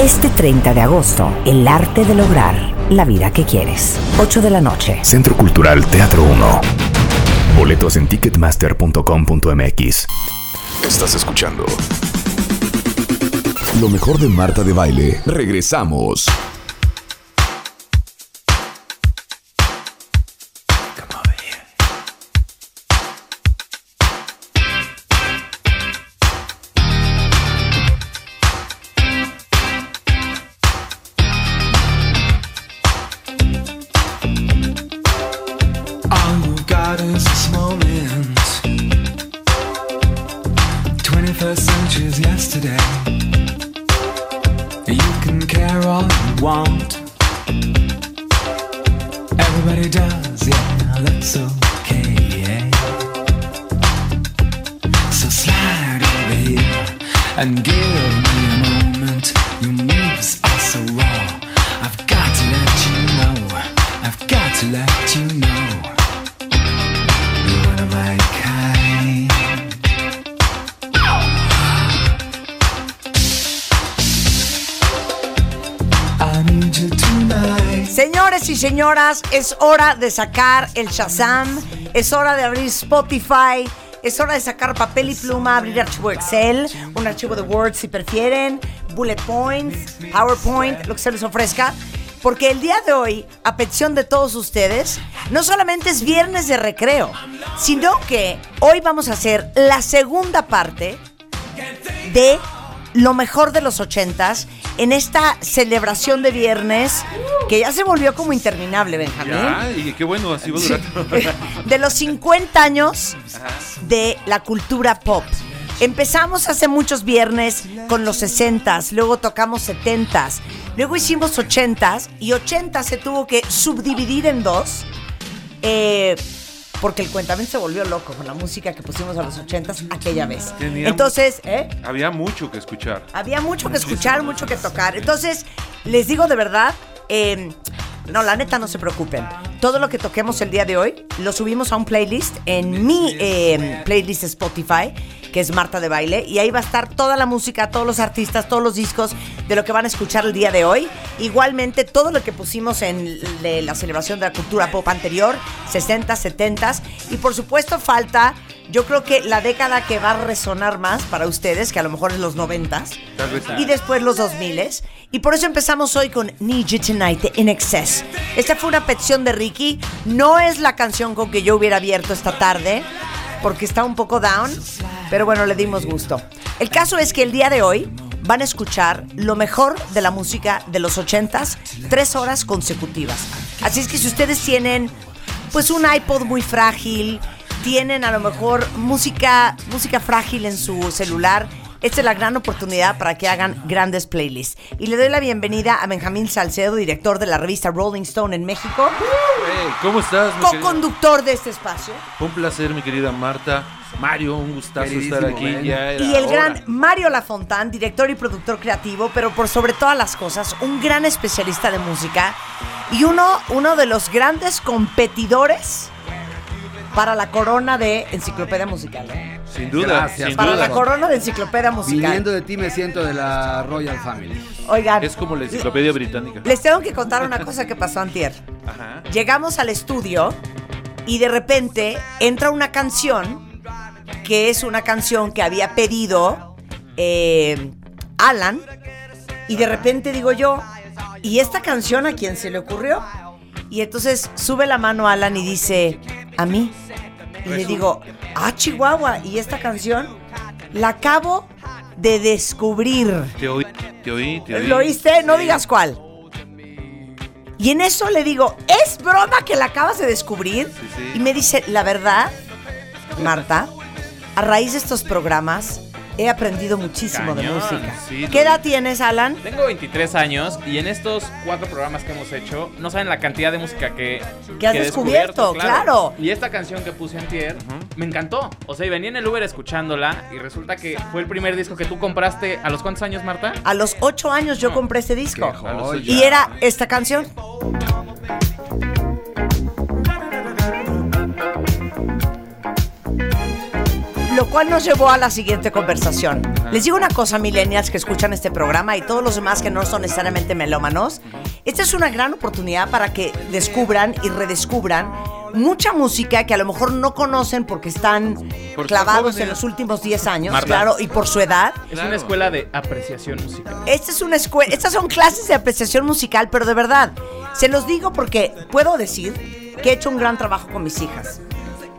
Este 30 de agosto, el arte de lograr la vida que quieres. 8 de la noche. Centro Cultural Teatro 1. Boletos en ticketmaster.com.mx. Estás escuchando. Lo mejor de Marta de Baile. Regresamos. Es hora de sacar el Shazam, es hora de abrir Spotify, es hora de sacar papel y pluma, abrir archivo Excel, un archivo de Word si prefieren, bullet points, PowerPoint, lo que se les ofrezca. Porque el día de hoy, a petición de todos ustedes, no solamente es viernes de recreo, sino que hoy vamos a hacer la segunda parte de lo mejor de los ochentas en esta celebración de viernes que ya se volvió como interminable, Benjamín. Ya, y qué bueno, así va a durar. De los 50 años de la cultura pop. Empezamos hace muchos viernes con los 60s, luego tocamos 70s, luego hicimos 80s y 80 se tuvo que subdividir en dos. eh, porque el cuentamiento se volvió loco con la música que pusimos a los 80s aquella vez. Entonces, ¿eh? Había mucho que escuchar. Había mucho que escuchar, mucho que tocar. Entonces, les digo de verdad, eh, no, la neta, no se preocupen. Todo lo que toquemos el día de hoy lo subimos a un playlist en mi eh, playlist Spotify, que es Marta de Baile, y ahí va a estar toda la música, todos los artistas, todos los discos de lo que van a escuchar el día de hoy. Igualmente, todo lo que pusimos en la celebración de la cultura pop anterior, 60, 70, y por supuesto falta, yo creo que la década que va a resonar más para ustedes, que a lo mejor es los 90 Tal vez sí. y después los 2000 y por eso empezamos hoy con Need You Tonight de In Excess. Esta fue una petición de Ricky, no es la canción con que yo hubiera abierto esta tarde porque está un poco down, pero bueno, le dimos gusto. El caso es que el día de hoy van a escuchar lo mejor de la música de los 80s, tres horas consecutivas. Así es que si ustedes tienen pues un iPod muy frágil, tienen a lo mejor música, música frágil en su celular, esta es la gran oportunidad para que hagan grandes playlists. Y le doy la bienvenida a Benjamín Salcedo, director de la revista Rolling Stone en México, Hey, ¿Cómo estás, co-conductor de este espacio, Un placer, mi querida Marta. Mario, un gustazo estar aquí. Ya y el hora. gran Mario Lafontán, director y productor creativo, pero por sobre todas las cosas, un gran especialista de música y uno, uno de los grandes competidores para la corona de Enciclopedia Musical. ¿eh? Sin duda, Gracias. sin Para duda. la corona de Enciclopedia Musical. Viniendo de ti me siento de la Royal Family. Oigan, Es como la enciclopedia británica. les tengo que contar una cosa que pasó antier. Ajá. Llegamos al estudio y de repente entra una canción que es una canción que había pedido eh, Alan y de repente digo yo, ¿y esta canción a quién se le ocurrió? Y entonces sube la mano Alan y dice, a mí. Y le digo, ah, Chihuahua, ¿y esta canción? La acabo de descubrir. Te oí, te oí, te oí. ¿Lo oíste? No digas cuál. Y en eso le digo, ¿es broma que la acabas de descubrir? Sí, sí. Y me dice, la verdad, Marta, a raíz de estos programas, He aprendido muchísimo de música. sí, ¿Qué edad tienes, Alan? Tengo 23 años y en estos cuatro programas que hemos hecho, no saben la cantidad de música que, Que has descubierto, claro. Y esta canción que puse antier me encantó. O sea, y venía en el Uber escuchándola y resulta que fue el primer disco que tú compraste. ¿A los cuántos años, Marta? A los ocho años yo compré este disco. Qué. Y era esta canción. Lo cual nos llevó a la siguiente conversación. Les digo una cosa, millennials que escuchan este programa y todos los demás que no son necesariamente melómanos. Esta es una gran oportunidad para que descubran y redescubran mucha música que a lo mejor no conocen porque están Por clavados en los últimos 10 años, Marta. claro, y por su edad. Es una escuela de apreciación musical. Esta es una escuela, estas son clases de apreciación musical, pero de verdad, se los digo porque puedo decir que he hecho un gran trabajo con mis hijas.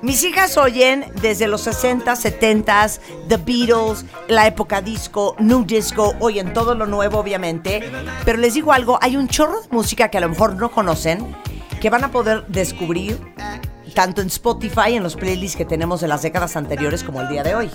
Mis hijas oyen desde los 60, 70, The Beatles, la época disco, New Disco, oyen todo lo nuevo obviamente, pero les digo algo, hay un chorro de música que a lo mejor no conocen, que van a poder descubrir tanto en Spotify, en los playlists que tenemos de las décadas anteriores como el día de hoy.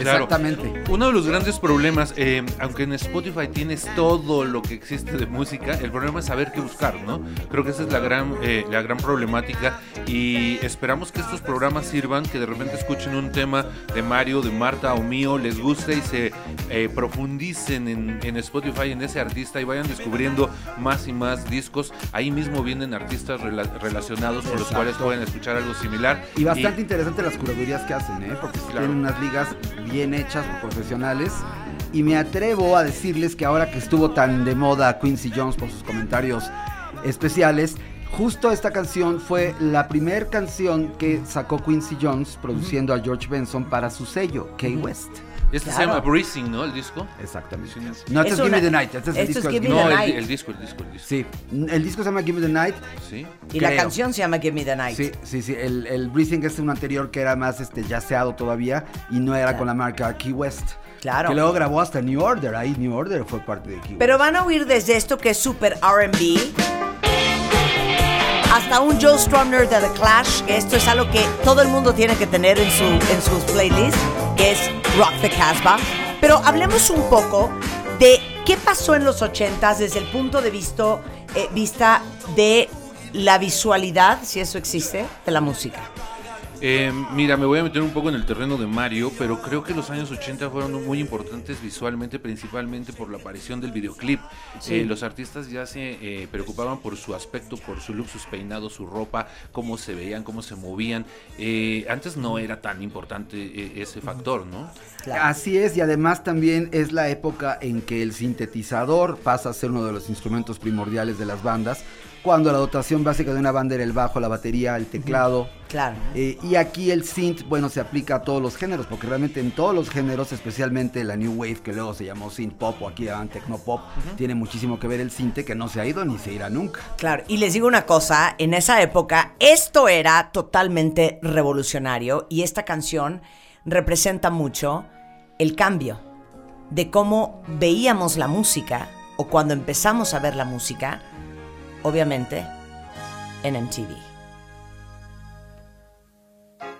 Claro. Exactamente. Uno de los grandes problemas, eh, aunque en Spotify tienes todo lo que existe de música, el problema es saber qué buscar, ¿no? Creo que esa es la gran, eh, la gran problemática y esperamos que estos programas sirvan, que de repente escuchen un tema de Mario, de Marta o mío, les guste y se eh, profundicen en, en Spotify, en ese artista y vayan descubriendo más y más discos. Ahí mismo vienen artistas rela- relacionados con los Exacto. cuales pueden escuchar algo similar. Y bastante interesante las curadurías que hacen, ¿eh? Porque Claro. tienen unas ligas bien hechas profesionales. Y me atrevo a decirles que ahora que estuvo tan de moda Quincy Jones por sus comentarios especiales, justo esta canción fue la primera canción que sacó Quincy Jones produciendo a George Benson para su sello, Key West. Este se Claro. llama Breezing, ¿no? El disco. Exactamente. Sí. No, este Es Give Me the Night. Este es el esto disco. es del Give Me No, the el, Night. el disco, el disco, el disco. Sí, el disco se llama Give Me the Night. Sí. Y la Creo. canción se llama Give Me the Night. Sí, sí, sí. El, el Breathing es un anterior que era más este jazzado todavía y no era Claro. con la marca Key West. Claro. Que luego grabó hasta New Order. Ahí New Order fue parte de Key Pero West. van a oír desde esto que es super RB hasta un Joe Strummer de The Clash, que esto es algo que todo el mundo tiene que tener en, su, en sus playlists, que es Rock the Casbah. Pero hablemos un poco de qué pasó en los 80s desde el punto de vista, eh, vista de la visualidad, si eso existe, de la música. Eh, mira, me voy a meter un poco en el terreno de Mario, pero creo que los años 80 fueron muy importantes visualmente, principalmente por la aparición del videoclip. Sí. Eh, los artistas ya se eh, preocupaban por su aspecto, por su look, sus peinados, su ropa, cómo se veían, cómo se movían. Eh, antes no era tan importante eh, ese factor, ¿no? Así es, y además también es la época en que el sintetizador pasa a ser uno de los instrumentos primordiales de las bandas, cuando la dotación básica de una banda era el bajo, la batería, el teclado. Claro. Eh, y aquí el synth, bueno, se aplica a todos los géneros, porque realmente en todos los géneros, especialmente la New Wave, que luego se llamó synth pop o aquí llaman techno pop, tiene muchísimo que ver el synth que no se ha ido ni se irá nunca. Claro, y les digo una cosa, en esa época esto era totalmente revolucionario y esta canción representa mucho el cambio de cómo veíamos la música o cuando empezamos a ver la música, obviamente, en MTV.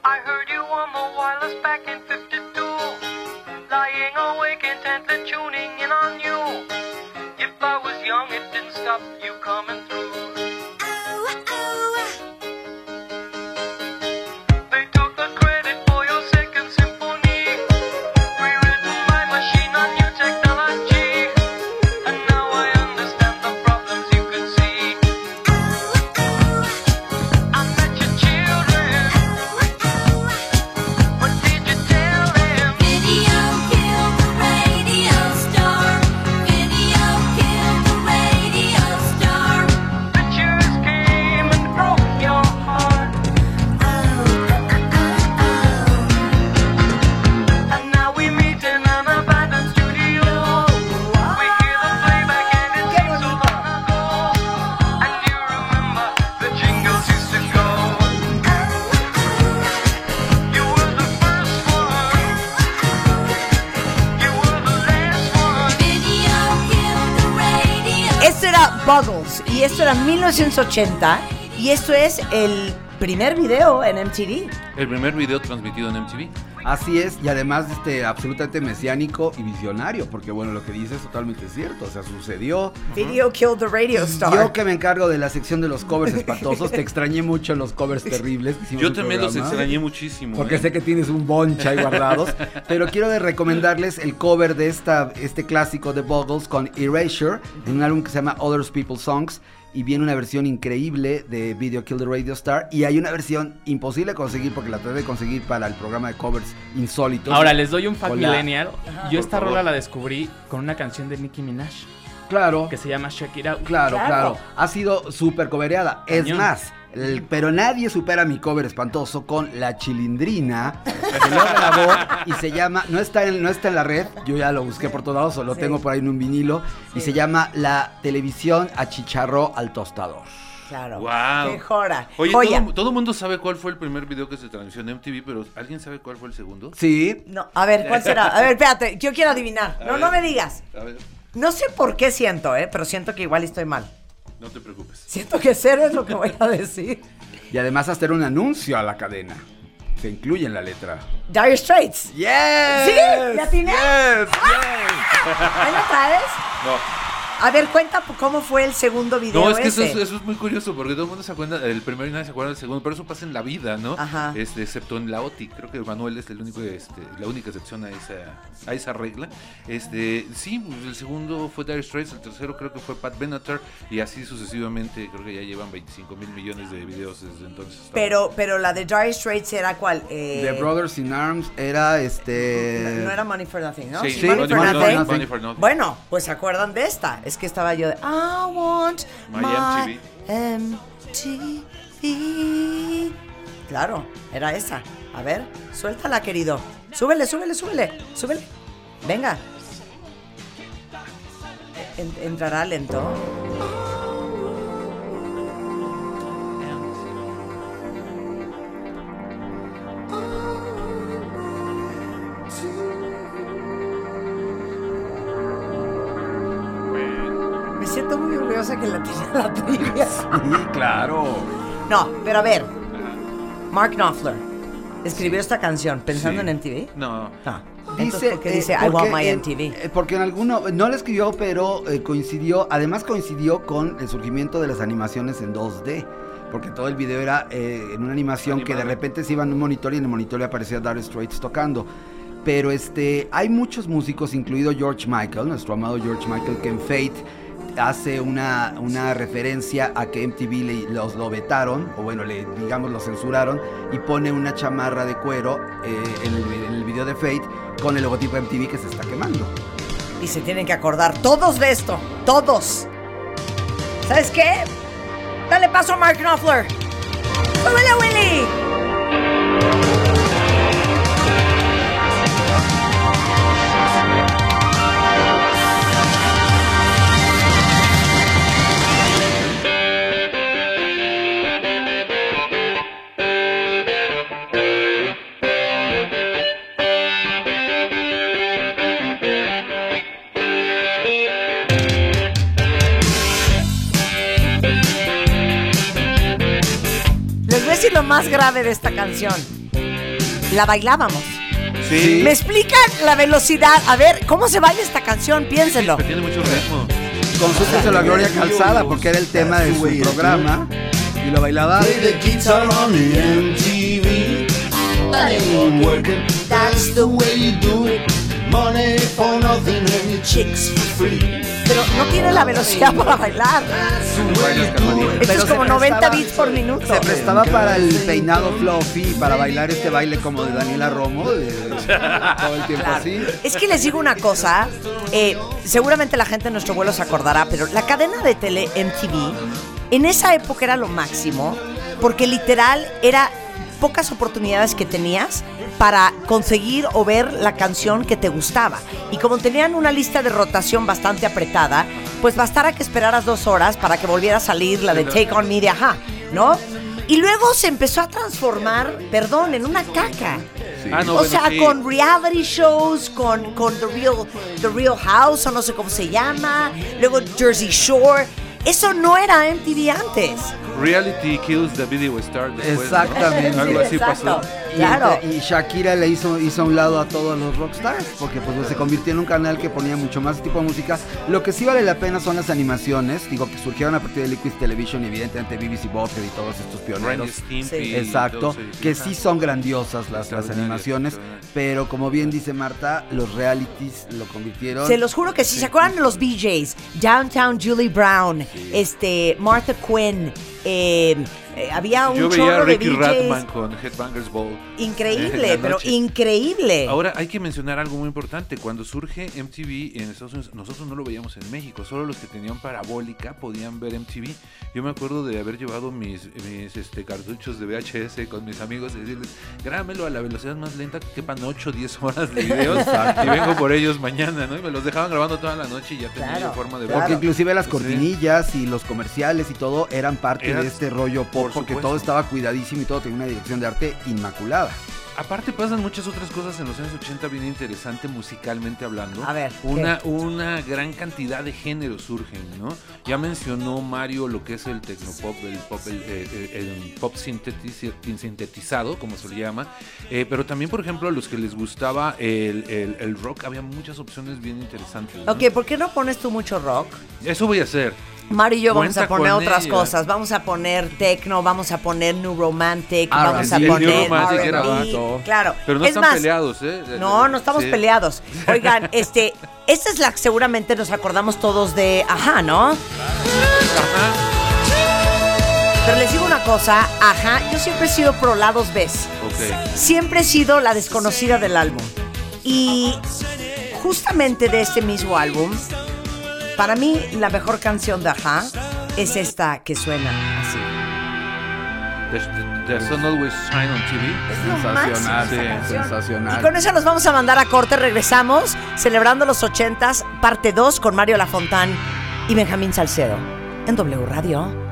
I heard you on the wireless back in 52. Lying awake intently tuning in on you. If I was young, it didn't stop you coming Buggles y esto era 1980 y esto es el primer video en MTV. El primer video transmitido en MTV. Así es, y además este, absolutamente mesiánico y visionario, porque bueno, lo que dice es totalmente cierto, o sea, sucedió. Video killed the radio star. Yo que me encargo de la sección de los covers espantosos, te extrañé mucho en los covers terribles. que Yo también los extrañé muchísimo. Porque ¿eh? sé que tienes un boncha ahí guardados. pero quiero de recomendarles el cover de esta, este clásico de Buggles con Erasure, en un álbum que se llama Others People's Songs. Y viene una versión increíble de Video Kill the Radio Star. Y hay una versión imposible de conseguir porque la traté de conseguir para el programa de covers insólitos. Ahora les doy un fact millennial. Yo Por esta favor. rola la descubrí con una canción de Nicki Minaj Claro, que se llama Check It Out. claro, Claro. claro. Ha sido súper covereada. Es más, pero nadie supera mi cover espantoso con La Chilindrina. que lo grabó y se llama, no está, en, no está en la red, yo ya lo busqué por todos lados, o lo Sí. tengo por ahí en un vinilo. Y se llama La televisión achicharró al tostador. Claro. Guau. Qué jora. Oye, Joya. todo, todo mundo sabe cuál fue el primer video que se transmitió en MTV, pero ¿alguien sabe cuál fue el segundo? Sí, No, a ver, ¿cuál será? A ver, espérate, yo quiero adivinar. A No, ver. no me digas. A ver, No sé por qué siento, ¿eh? Pero siento que igual estoy mal. No te preocupes. Siento que cero es lo que voy a decir. y además hacer un anuncio a la cadena. Se incluye en la letra. Dire Straits. ¡Yes! ¿Sí? ¿Le atiné? ¡Yes! ¿Ahí lo traes? No, A ver, cuenta cómo fue el segundo video no es que eso ese. es, eso es muy curioso porque todo el mundo se acuerda del primero y nadie se acuerda del segundo, pero eso pasa en la vida, ¿no? Ajá. Este, excepto en la OTI, creo que Manuel es el único, este, la única excepción a esa, a esa regla. Este, sí, pues, el segundo fue Dire Straits, el tercero creo que fue Pat Benatar y así sucesivamente, creo que ya llevan 25 mil millones de videos desde entonces. Pero, pero la de Dire Straits era cuál? Eh, The Brothers in Arms era este. No era Money for Nothing, ¿no? Sí, Sí, Money, for, Money for nothing. Nothing. Money for Nothing. Bueno, pues se acuerdan de esta. Es que estaba yo de I want My my, MTV. Claro, era esa. A ver, suéltala, querido. Súbele, súbele, súbele. Súbele. Venga. En- entrará lento. Orgullosa que la tenía la trivia. Sí, claro. No, pero a ver. Mark Knopfler escribió esta canción pensando Sí. en MTV. No. No. Entonces, ¿por qué eh, dice I want porque my en- MTV? eh, porque en alguno, no lo escribió, pero eh, coincidió, además coincidió con el surgimiento de las animaciones en 2D. Porque todo el video era eh, en una animación que de repente se iba en un monitor y en el monitor le aparecía Dire Straits tocando. Pero este, hay muchos músicos, incluido George Michael, nuestro amado George Michael, que en Fate hace una, una referencia a que MTV le- los lo vetaron, o bueno, le, digamos lo censuraron, y pone una chamarra de cuero eh, en, el, vi- en el video de Fate con el logotipo de MTV que se está quemando. Y se tienen que acordar todos de esto. Todos. ¿Sabes qué? Dale paso a Mark Knopfler. ¡Súbele, Willy! Decir lo más grave de esta canción. La bailábamos. Sí. ¿Me explican la velocidad? A ver, ¿cómo se baila esta canción? Piénsenlo. Pero tiene mucho ritmo. Consúltese la Gloria Calzada porque era el tema de su programa y lo bailaba. the guitar on the MTV. That ain't working. That's the way you do it. Money for nothing and your chicks for free. Pero no tiene la velocidad para bailar. Esto es como 90 prestaba- bits por minuto. Se prestaba para el peinado fluffy, para bailar este baile como de Daniela Romo, de- todo el tiempo Claro. así. Es que les digo una cosa, eh, seguramente la gente en nuestro vuelo se acordará, pero la cadena de tele MTV en esa época era lo máximo, porque literal era pocas oportunidades que tenías para conseguir o ver la canción que te gustaba. Y como tenían una lista de rotación bastante apretada, pues bastara que esperaras dos horas para que volviera a salir la de Take On Me de Ajá, ¿no? Y luego se empezó a transformar, perdón, en una caca. Ah, no, o bueno, sea, sí. con reality shows, con, con The, Real, The Real House, o no sé cómo se llama, luego Jersey Shore. Eso no era MTV antes. Reality kills the video star. después, ¿no? Exactamente. Algo así pasó. Y, Claro. y Shakira le hizo, hizo a un lado a todos los rockstars, porque pues se convirtió en un canal que ponía mucho más tipo de música. Lo que sí vale la pena son las animaciones, digo que surgieron a partir de Liquid Television, y evidentemente BBC Bothead y todos estos pioneros. Sí. Exacto, que sí son grandiosas las, las animaciones, pero como bien dice Marta, los realities lo convirtieron. Se los juro que sí. ¿Se acuerdan de los BJs? Downtown Julie Brown, este, Martha Quinn. Eh, eh, había un Yo veía a chorro de Ricky BJs. Ratman con Headbangers Ball. Increíble, pero increíble. Ahora hay que mencionar algo muy importante. Cuando surge MTV en Estados Unidos, nosotros no lo veíamos en México. Solo los que tenían parabólica podían ver MTV. Yo me acuerdo de haber llevado mis, mis este, cartuchos de VHS con mis amigos y decirles, grábamelo a la velocidad más lenta que quepan 8 o 10 horas de videos y vengo por ellos mañana, ¿no? Y me los dejaban grabando toda la noche y ya tenía Claro, yo forma de claro. Porque verlo. inclusive las cortinillas y los comerciales y todo eran parte Era- de este rollo pop, por porque supuesto. todo estaba cuidadísimo y todo tenía una dirección de arte inmaculada. Aparte pasan muchas otras cosas en los años 80 bien interesante musicalmente hablando. A ver, ¿qué? Una, una gran cantidad de géneros surgen, ¿no? Ya mencionó Mario lo que es el tecnopop, el pop, el, eh, el- el pop sintetizado, como se le llama. Eh, pero también, por ejemplo, a los que les gustaba el, el- el rock, había muchas opciones bien interesantes. ¿no? Ok, ¿por qué no pones tú mucho rock? Eso voy a hacer. Mario y yo vamos a poner otras ella. cosas. Vamos a poner techno, vamos a poner new romantic, R&B. vamos a poner R&B. Claro. Pero no es están más, peleados, ¿eh? No, no estamos Sí. peleados. Oigan, este, esta es la que seguramente nos acordamos todos de Ajá, ¿no? Pero les digo una cosa, Ajá, yo siempre he sido pro lados Bs. Ok. Siempre he sido la desconocida del álbum. Y justamente de este mismo álbum, para mí la mejor canción de Ajá es esta que suena así. The, the Sun Always Shine on TV. Es lo Sensacional, canción. sensacional. Y con eso nos vamos a mandar a corte. Regresamos celebrando los 80s, parte 2 con Mario Lafontán y Benjamín Salcedo en W Radio.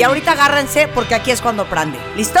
Y ahorita agárrense porque aquí es cuando prende. ¿Listo?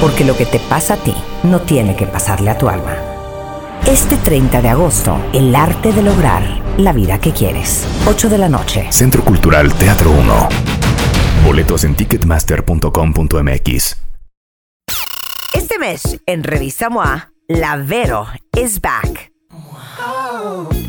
Porque lo que te pasa a ti no tiene que pasarle a tu alma. Este 30 de agosto, el arte de lograr la vida que quieres. 8 de la noche. Centro Cultural Teatro 1. Boletos en ticketmaster.com.mx. Este mes, en Revista MOA, La Vero is back.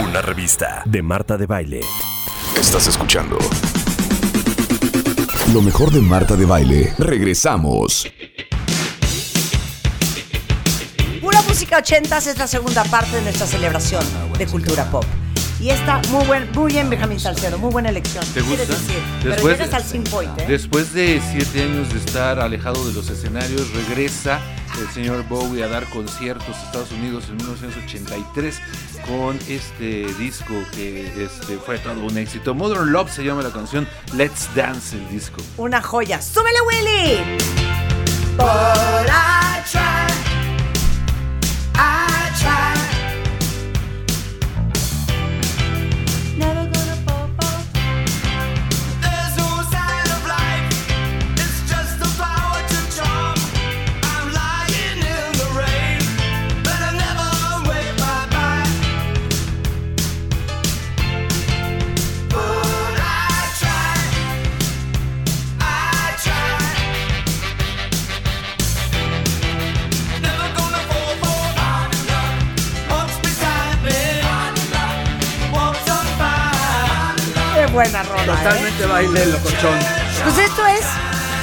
Una revista de Marta de Baile. Estás escuchando. Lo mejor de Marta de Baile. Regresamos. Pura música 80 es la segunda parte de nuestra celebración de cultura pop. Y está muy buen, muy bien Benjamín Salcedo, muy buena elección. ¿Te ¿Quieres gusta? decir? Pero llegas al Sin Point, ¿eh? Después de siete años de estar alejado de los escenarios, regresa el señor Bowie a dar conciertos a Estados Unidos en 1983 con este disco que este, fue todo un éxito. Modern Love se llama la canción, Let's Dance el disco. Una joya. ¡Súbele, Willy! But I try, Totalmente baile locochón. Pues esto es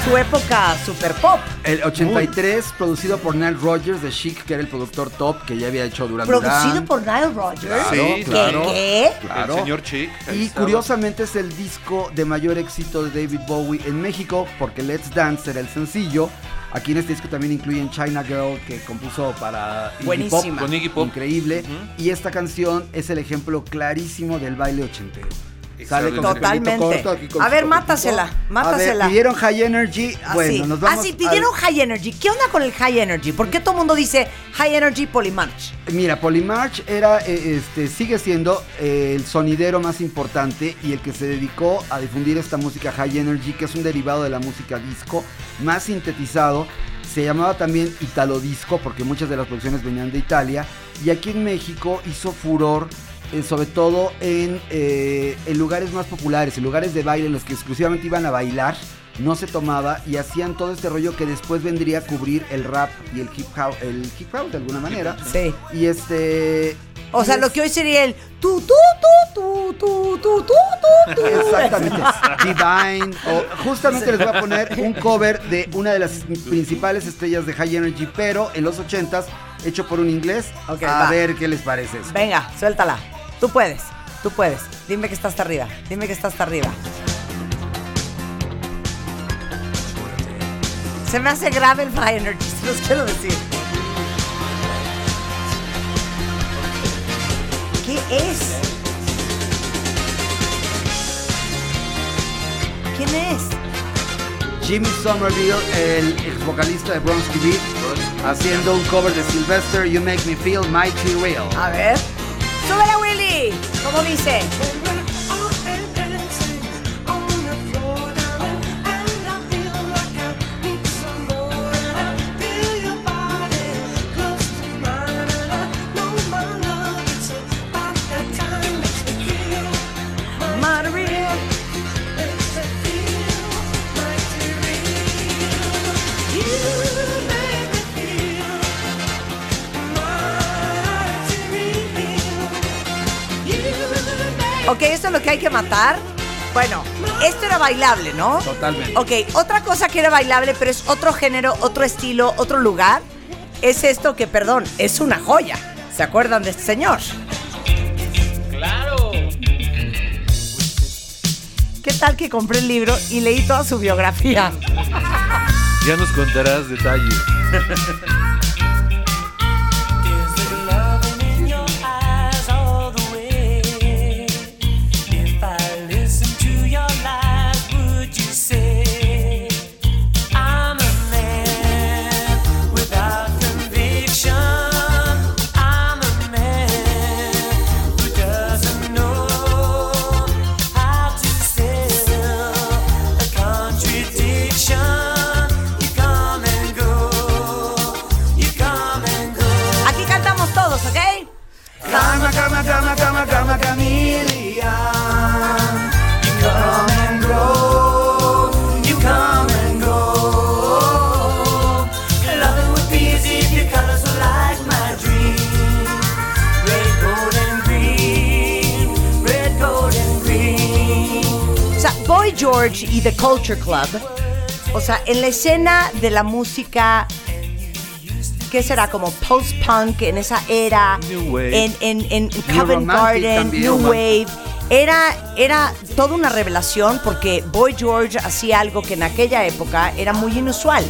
su época super pop. El 83, producido por Nile Rodgers de Chic, que era el productor top que ya había hecho Duran Producido por Nile Rodgers. Claro, Sí, claro. ¿Qué? Claro. El señor Chick. ahí Y estaba. curiosamente es el disco de mayor éxito de David Bowie en México, porque Let's Dance era el sencillo. Aquí en este disco también incluyen China Girl, que compuso para Iggy Buenísima. Pop. Con Iggy Pop. Increíble. Y esta canción es el ejemplo clarísimo del baile ochentero. Sale con su Totalmente. pelito corto, aquí con A ver, mátasela, mátasela. A ver, pidieron High Energy. Bueno, Así, nos vamos así, pidieron al- High Energy. ¿Qué onda con el High Energy? ¿Por qué todo el mundo dice High Energy Polymarch? Mira, Polymarch era, eh, este, sigue siendo eh, el sonidero más importante y el que se dedicó a difundir esta música High Energy, que es un derivado de la música disco, más sintetizado. Se llamaba también Italo Disco porque muchas de las producciones venían de Italia. Y aquí en México hizo furor, sobre todo en, eh, en lugares más populares, en lugares de baile, en los que exclusivamente iban a bailar. No se tomaba y hacían todo este rollo que después vendría a cubrir el rap y el hip hop, el hip hop de alguna manera. Sí. Y este. O sea, lo que hoy sería el tu, tu, tu, tu, tu, tu, tu, tu, tu. Exactamente. Divine. O justamente les voy a poner un cover de una de las principales estrellas de High Energy, pero en los 80s, hecho por un inglés. Ok, a va. ver qué les parece. eso. Venga, suéltala. Tú puedes, tú puedes. Dime que está hasta arriba. Dime que está hasta arriba. Se me hace grave el High Energy, se los quiero decir. ¿Qué es? ¿Quién es? Jimmy Somerville, el ex vocalista de Bronski Beat, haciendo un cover de Sylvester, You Make Me Feel Mighty Real. A ver. ¡Súbele, Willy! ¿Cómo dice? Ok, esto es lo que hay que matar. Bueno, esto era bailable, ¿no? Totalmente. Ok, otra cosa que era bailable, pero es otro género, otro estilo, otro lugar. es esto que, perdón, es una joya. ¿Se acuerdan de este señor? ¡Claro! ¿Qué tal que compré el libro y leí toda su biografía? Ya nos contarás detalles. Culture Club, o sea, en la escena de la música, ¿qué será? Como post-punk en esa era, New Wave. en, en, en Covent Garden, también. New Wave. Era, era toda una revelación porque Boy George hacía algo que en aquella época era muy inusual,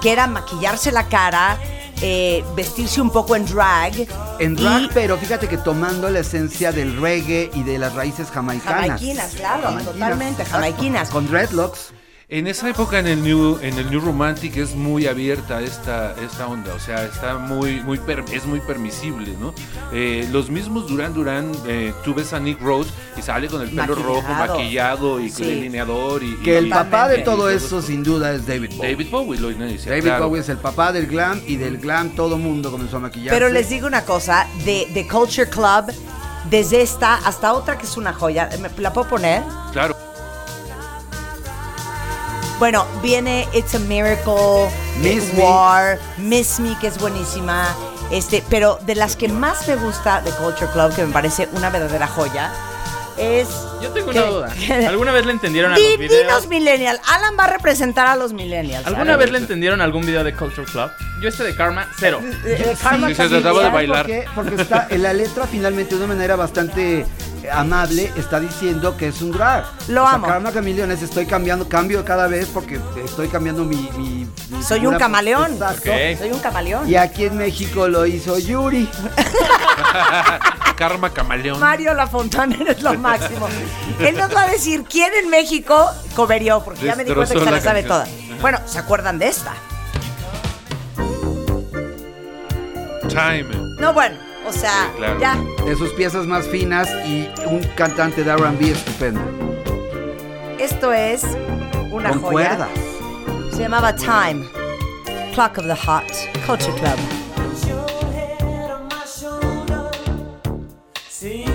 que era maquillarse la cara, eh, vestirse un poco en drag. En drag, y- pero fíjate que tomando la esencia del reggae y de las raíces jamaicanas. Jamaiquinas, claro, totalmente, exacto. jamaiquinas. Con dreadlocks. En esa época en el New en el New Romantic es muy abierta esta esta onda, o sea, está muy muy per- es muy permisible, ¿no? Eh, los mismos Duran Duran, eh, tú ves a Nick Rose y sale con el pelo rojo, Maquillado. y con Sí. delineador y Que el y- papá de y todo eso, sin duda, es David Bowie. David Bowie lo decía, David claro. Bowie es el papá del glam y del glam todo mundo comenzó a maquillarse. Pero les digo una cosa, de, de Culture Club, desde esta hasta otra que es una joya, ¿me- ¿la puedo poner? Claro. Bueno, viene It's a Miracle, Miss eh, Me. War, Miss Me, que es buenísima. Este, pero de las que más me gusta de Culture Club, que me parece una verdadera joya, es. Yo tengo que- una duda. ¿Alguna vez le entendieron a los videos? dinos Millennial. Alan va a representar a los Millennials. ¿Alguna vez le entendieron algún video de Culture Club? Yo este de Karma, cero. Eh, Karma Sí, se trataba de ¿Sabes bailar. por qué? Porque está en la letra finalmente de una manera bastante amable está diciendo que es un drag. Lo O sea, amo. Karma Chameleon es estoy cambiando, cambio cada vez porque estoy cambiando mi... mi- mi Soy figura. un camaleón. Soy un camaleón. Y aquí en México lo hizo Yuri. Karma Camaleón. Mario La Fontana eres lo máximo. Él nos va a decir quién en México coverió, porque ya me di cuenta que se la la sabe toda. Bueno, ¿se acuerdan de esta? Time. No, bueno, o sea, Sí, claro. ya. De sus piezas más finas y un cantante de R&B estupendo. Esto es una Con joya. cuerdas. Se llamaba Time. Clock of the Heart. Culture Club. Your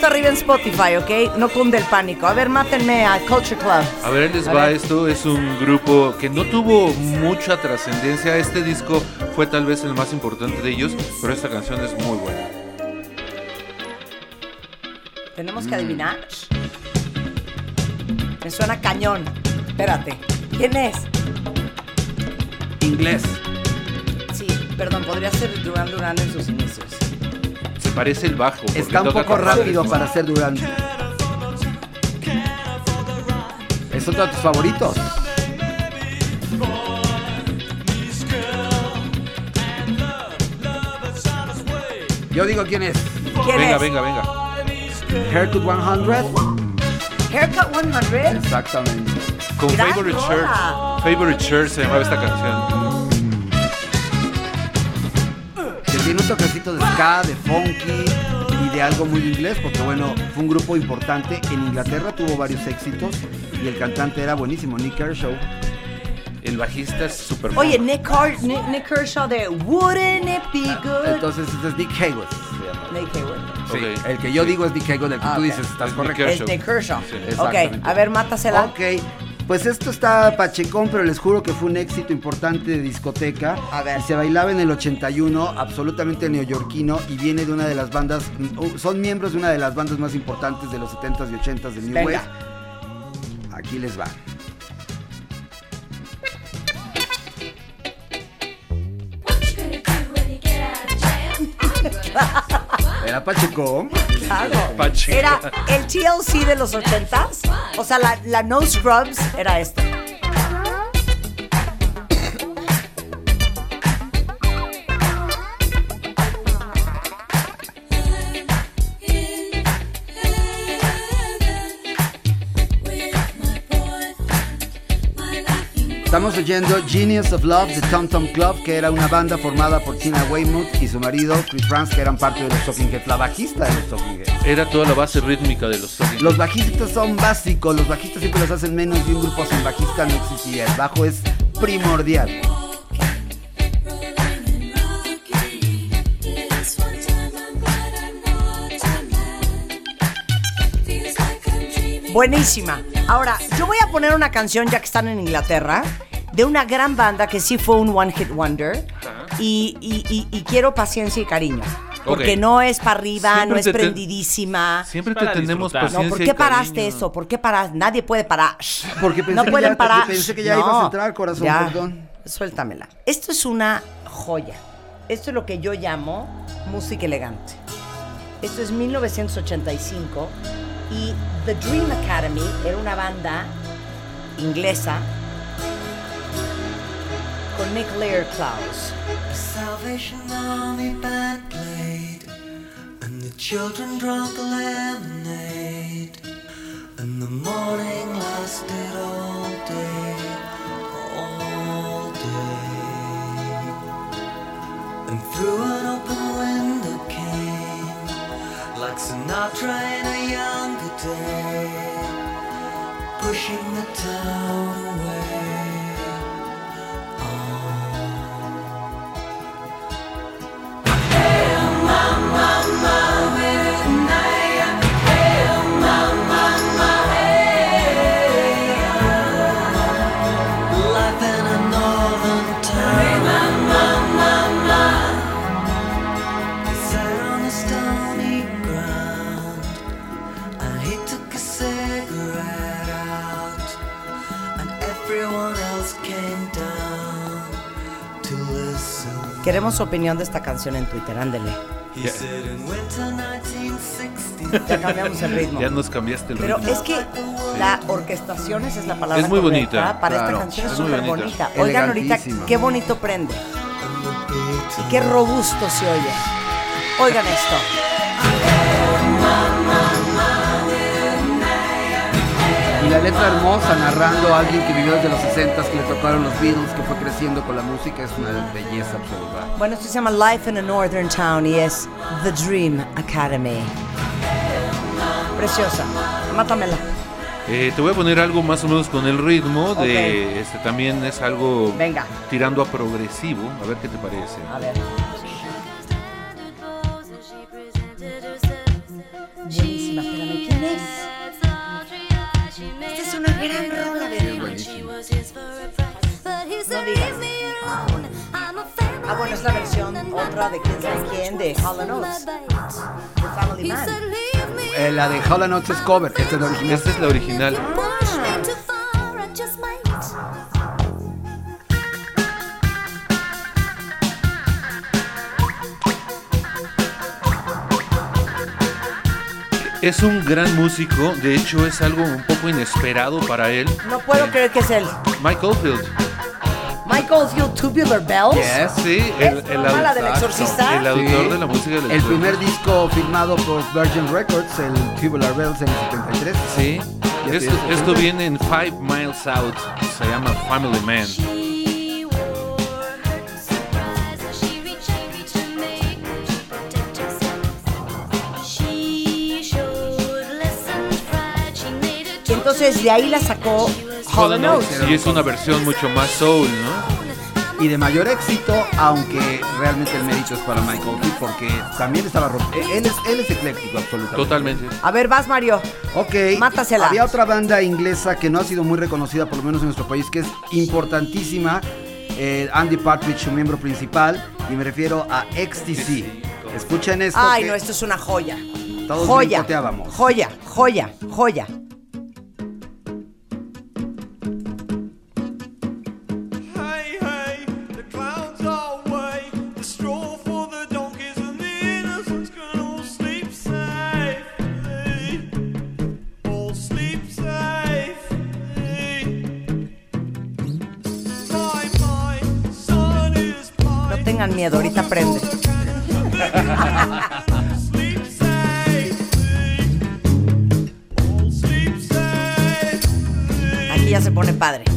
esto arriba en Spotify, ¿ok? No cunde el pánico. A ver, mátenme a Culture Club. A ver, les A va, ver. esto es un grupo que no tuvo mucha trascendencia. Este disco fue tal vez el más importante de ellos, pero esta canción es muy buena. Tenemos que adivinar. Me suena cañón. Espérate. ¿Quién es? Inglés. Sí, perdón, podría ser Duran Duran en sus inicios. Parece el bajo. porque Está un poco rápido para ser Durán. Es otro de tus favoritos. Yo digo quién es. ¿Quién Venga, es? venga, venga. Haircut 100. Haircut 100. Exactamente. Con Gran Favorite rola. Shirt. Favorite Shirt se llamaba esta canción. Tiene un toquecito de ska, de funky y de algo muy inglés, porque bueno, fue un grupo importante. En Inglaterra tuvo varios éxitos y el cantante era buenísimo, Nick Kershaw. El bajista es súper Oye, Nick, Car- Nick, Nick Kershaw de Wouldn't It Be Good? Entonces, este es Nick Haywood. se llama. Nick Hayward. Sí, Ok. el que yo digo es Nick Haywood, el que Ah, tú dices, estás Es correcto. Nick Es Nick Kershaw. Sí. Ok, a ver, mátasela. Ok, pues esto está pachecón, pero les juro que fue un éxito importante de discoteca. A ver. Y se bailaba en el 81, absolutamente neoyorquino, y viene de una de las bandas, uh, son miembros de una de las bandas más importantes de los 70s y 80s del New Venga. Wave. Aquí les va. Era pachecón. Claro. Pacheco. Era el TLC de los ochentas. O sea, la, la No Scrubs era esta. Estamos oyendo Genius of Love de Tom Tom Club, que era una banda formada por Tina Weymouth y su marido Chris Franz, que eran parte de los Talking Heads, la bajista de los Talking Heads. Era toda la base rítmica de los Talking Los bajistas son básicos, los bajistas siempre los hacen menos y un grupo sin bajista no existiría. El bajo es primordial. Buenísima. Ahora, yo voy a poner una canción ya que están en Inglaterra de una gran banda que sí fue un one hit wonder y, y- y- y quiero paciencia y cariño. Porque Ok. no es para arriba, Siempre no es te ten- prendidísima. Siempre te Para tenemos disfrutar. paciencia No, ¿por y qué paraste cariño. eso? ¿Por qué paraste? Nadie puede parar. Porque pensé no que pueden ya- parar. pensé que ya No. ibas a entrar, corazón, Ya. perdón. Suéltamela. Esto es una joya. Esto es lo que yo llamo música elegante. Esto es 1985 y The Dream Academy era una banda inglesa con Nick Lear Klaus. Salvation Army band played, and the children drank lemonade, and the morning lasted all day, all day. And through an open window like Sinatra in a younger day, pushing the town away. Queremos su opinión de esta canción en Twitter, ándele. He said in winter 1960. Ya cambiamos el ritmo. Ya nos cambiaste el Pero ritmo. es que la orquestación, esa es la palabra Es muy correcta, bonita, Para claro. esta canción es súper bonita. bonita. Oigan ahorita qué bonito prende. Y qué robusto se oye. Oigan esto. La letra hermosa narrando a alguien que vivió desde los 60 que le tocaron los Beatles, que fue creciendo con la música, es una belleza absoluta. Bueno, esto se llama Life in a Northern Town y es The Dream Academy. Preciosa. Mátamela. Eh, te voy a poner algo más o menos con el ritmo de este también es algo Venga. tirando a progresivo, a ver qué te parece. A ver. Otra de quién sabe quién de Hall Family Man. Eh, la de Hall es cover, esta es la original. Esta es la original. Es un gran músico, de hecho es algo un poco inesperado para él. No puedo creer que es él. Mike Oldfield. Michael's Your Tubular Bells. Yes, sí, el, el, el, autor, del exorcista. el autor sí. de la música del El primer disco firmado por Virgin Records, el Tubular Bells en el 73. Sí. Esto viene en Five Miles Out, se llama Family Man. Entonces de ahí la sacó y es una versión mucho más soul, ¿no? Y de mayor éxito, aunque realmente el mérito es para Michael Kidd, porque también estaba romp- eh, él es, él es ecléctico absolutamente. Totalmente. A ver, vas Mario. Ok. Mátasela. Había otra banda inglesa que no ha sido muy reconocida, por lo menos en nuestro país, que es importantísima. eh, Andy Partridge, su miembro principal, y me refiero a XTC. Escuchen esto. Ay, que no, esto es una joya. Todos joya. Joya, joya, joya. Tengan miedo, ahorita prende. Aquí ya se pone padre.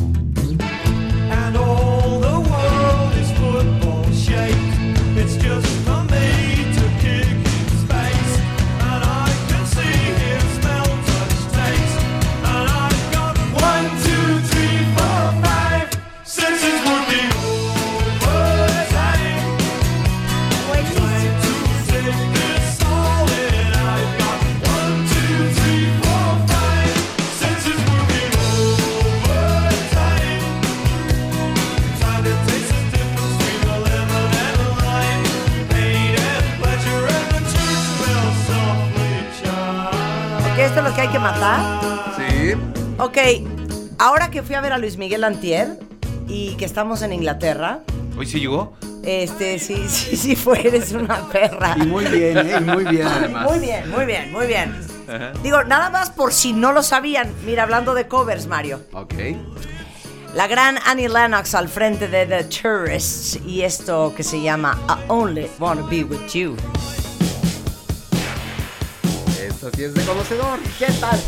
Ok, ahora que fui a ver a Luis Miguel Antier y que estamos en Inglaterra, ¿Hoy sí llegó? este, sí, sí, sí fue, eres una perra. Y muy bien, ¿eh? Y muy bien además. Muy bien, muy bien, muy bien. Digo, nada más por si no lo sabían. Mira, hablando de covers, Mario. Ok. La gran Annie Lennox al frente de The Tourists y esto que se llama I Only Wanna Be With You. Eso sí es de conocedor. ¿Qué tal?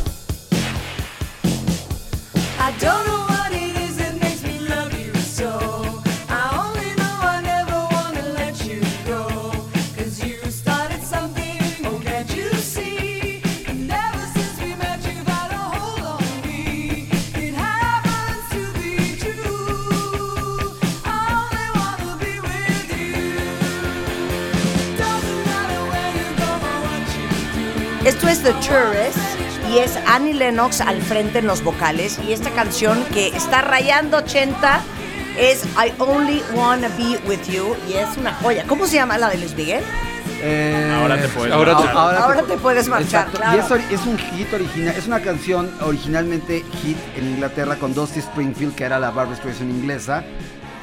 The Tourists y es Annie Lennox al frente en los vocales y esta canción que está rayando 80 es I Only Wanna Be With You y es una joya. ¿Cómo se llama la de Luis Miguel? Eh, Ahora te puedes Ahora marchar. te- Ahora te puedes marchar, claro. Y es, es un hit original, es una canción originalmente hit en Inglaterra con Dusty Springfield, que era la Barbra Streisand inglesa,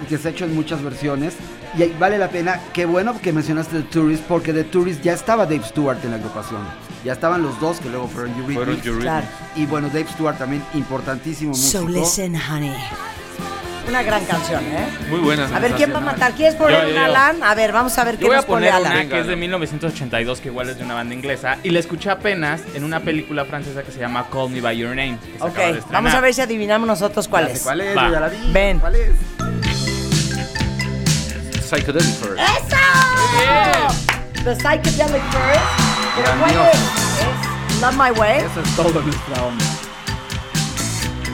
y que se ha hecho en muchas versiones. Y vale la pena, qué bueno que mencionaste The Tourist, porque The Tourist ya estaba Dave Stewart en la agrupación. Ya estaban los dos que luego fueron. Claro. Y bueno, Dave Stewart también importantísimo músico. So listen, honey. Una gran canción, ¿eh? Muy buena. A ver, ¿quién va a matar? ¿Quieres poner Yo. Alan? A ver, vamos a ver qué voy nos a pone Alan. una que es de 1982, que igual es de una banda inglesa, y la escuché apenas en una película francesa que se llama Call Me By Your Name. que se Ok, acaba de estrenar. vamos a ver si adivinamos nosotros cuál es. ¿Cuál es? Va. Yo ya la vi. Ven. ¿Cuál es? Psychedelic First. The Psychedelic First. ¿Pero cuál Grandioso. es? Es Love My Way. Eso es todo nuestra onda.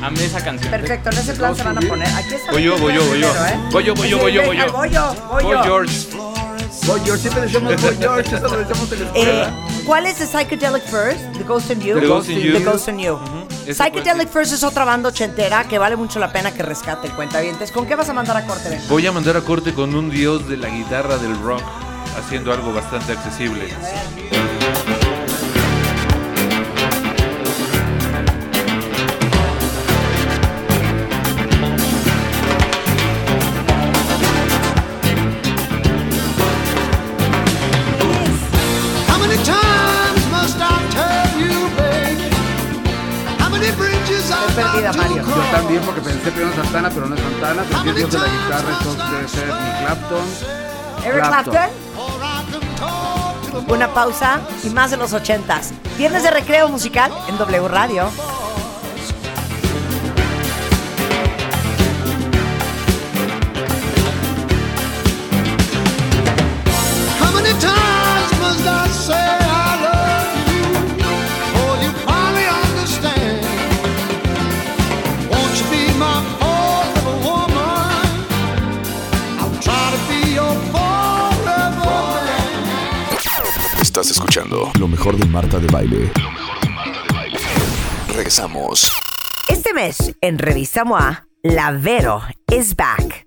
A mí esa canción. Perfecto, en ese plan se van a poner. Aquí está. Voy yo, voy yo, voy yo. ¿eh? Voy yo, voy yo, voy yo, voy yo. Voy yo, voy. George. Boy George, siempre decimos Boy George, eso lo decimos en la Eh, escuela. ¿Cuál es The Psychedelic First? The Ghost in You. The Ghost in You. The Ghost in You. Psychedelic First es otra banda ochentera que vale mucho la pena que rescate el cuentavientes. ¿Con qué vas a mandar a corte, Ben? Voy a mandar a corte con un dios de la guitarra del rock, haciendo algo bastante accesible. How Yo también, porque pensé primero en Santana, pero no es Santana. En Dios de la guitarra, entonces debe ser Eric Clapton. Eric Clapton. Clapton. Una pausa y más de los ochentas. Viernes de recreo musical en W Radio. Lo mejor de Marta de Baile. Lo mejor de Marta de Baile. Regresamos. Este mes, en Revista MOA, la Vero is back.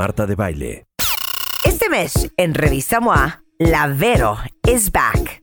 Marta de Baile. Este mes, en Revista MOA, la Vero is back.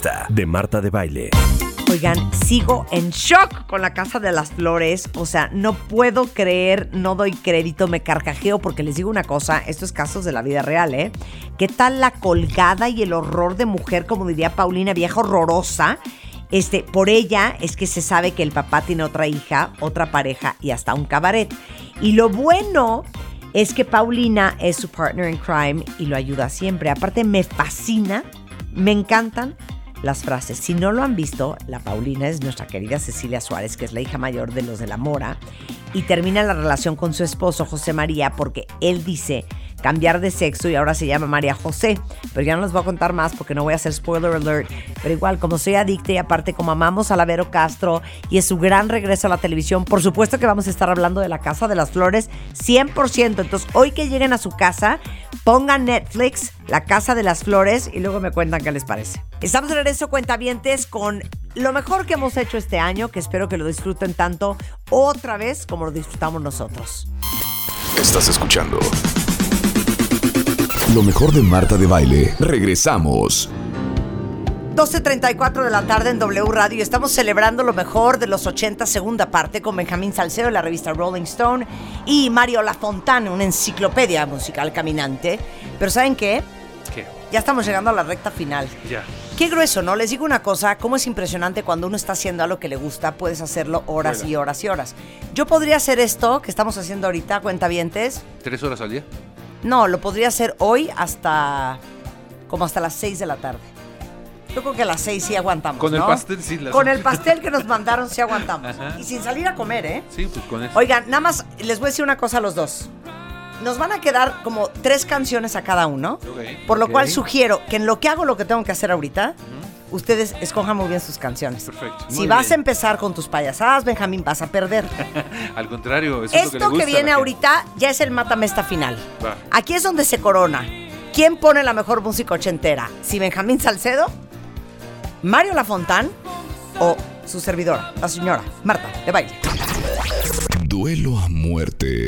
de Marta de Baile. Oigan, sigo en shock con la Casa de las Flores. O sea, no puedo creer, no doy crédito, me carcajeo porque les digo una cosa, esto es casos de la vida real, ¿eh? ¿Qué tal la colgada y el horror de mujer, como diría Paulina, vieja horrorosa? Este, por ella es que se sabe que el papá tiene otra hija, otra pareja y hasta un cabaret. Y lo bueno es que Paulina es su partner in crime y lo ayuda siempre. Aparte, me fascina, me encantan las frases. Si no lo han visto, la Paulina es nuestra querida Cecilia Suárez, que es la hija mayor de los de la Mora, y termina la relación con su esposo José María porque él dice cambiar de sexo y ahora se llama María José. Pero ya no les voy a contar más porque no voy a hacer spoiler alert. Pero igual, como soy adicta y aparte como amamos a la Vero Castro y es su gran regreso a la televisión, por supuesto que vamos a estar hablando de la Casa de las Flores 100%. Entonces, hoy que lleguen a su casa, pongan Netflix, La Casa de las Flores y luego me cuentan qué les parece. Estamos de regreso, cuentavientes, con lo mejor que hemos hecho este año, que espero que lo disfruten tanto otra vez como lo disfrutamos nosotros. Estás escuchando. Lo mejor de Marta de Baile. Regresamos. 12.34 de la tarde en W Radio. Estamos celebrando lo mejor de los 80, segunda parte, con Benjamín Salcedo de la revista Rolling Stone y Mario Lafontane, una enciclopedia musical caminante. Pero ¿saben qué? ¿Qué? Ya estamos llegando a la recta final. Ya. Qué grueso, ¿no? Les digo una cosa, cómo es impresionante cuando uno está haciendo algo que le gusta, puedes hacerlo horas Fuera. y horas y horas. Yo podría hacer esto que estamos haciendo ahorita, cuentavientes. ¿Tres horas al día? No, lo podría hacer hoy hasta como hasta las 6 de la tarde. Yo creo que a las 6 sí aguantamos. Con el pastel sí las- Con el pastel que nos mandaron sí aguantamos. Ajá. Y sin salir a comer, ¿eh? Sí, pues con eso. Oigan, nada más les voy a decir una cosa a los dos. Nos van a quedar como tres canciones a cada uno. Ok. Por lo cual sugiero que en lo que hago lo que tengo que hacer ahorita, ustedes escojan muy bien sus canciones. Perfecto. Si vas bien. a empezar con tus payasadas, Benjamín, vas a perder. Al contrario, eso es lo que, Esto le gusta que, viene ahorita ya es el matamesta final. Va. Aquí es donde se corona. ¿Quién pone la mejor música ochentera? ¿Si Benjamín Salcedo, Mario Lafontán o su servidora, la señora Marta de baile? Duelo a muerte.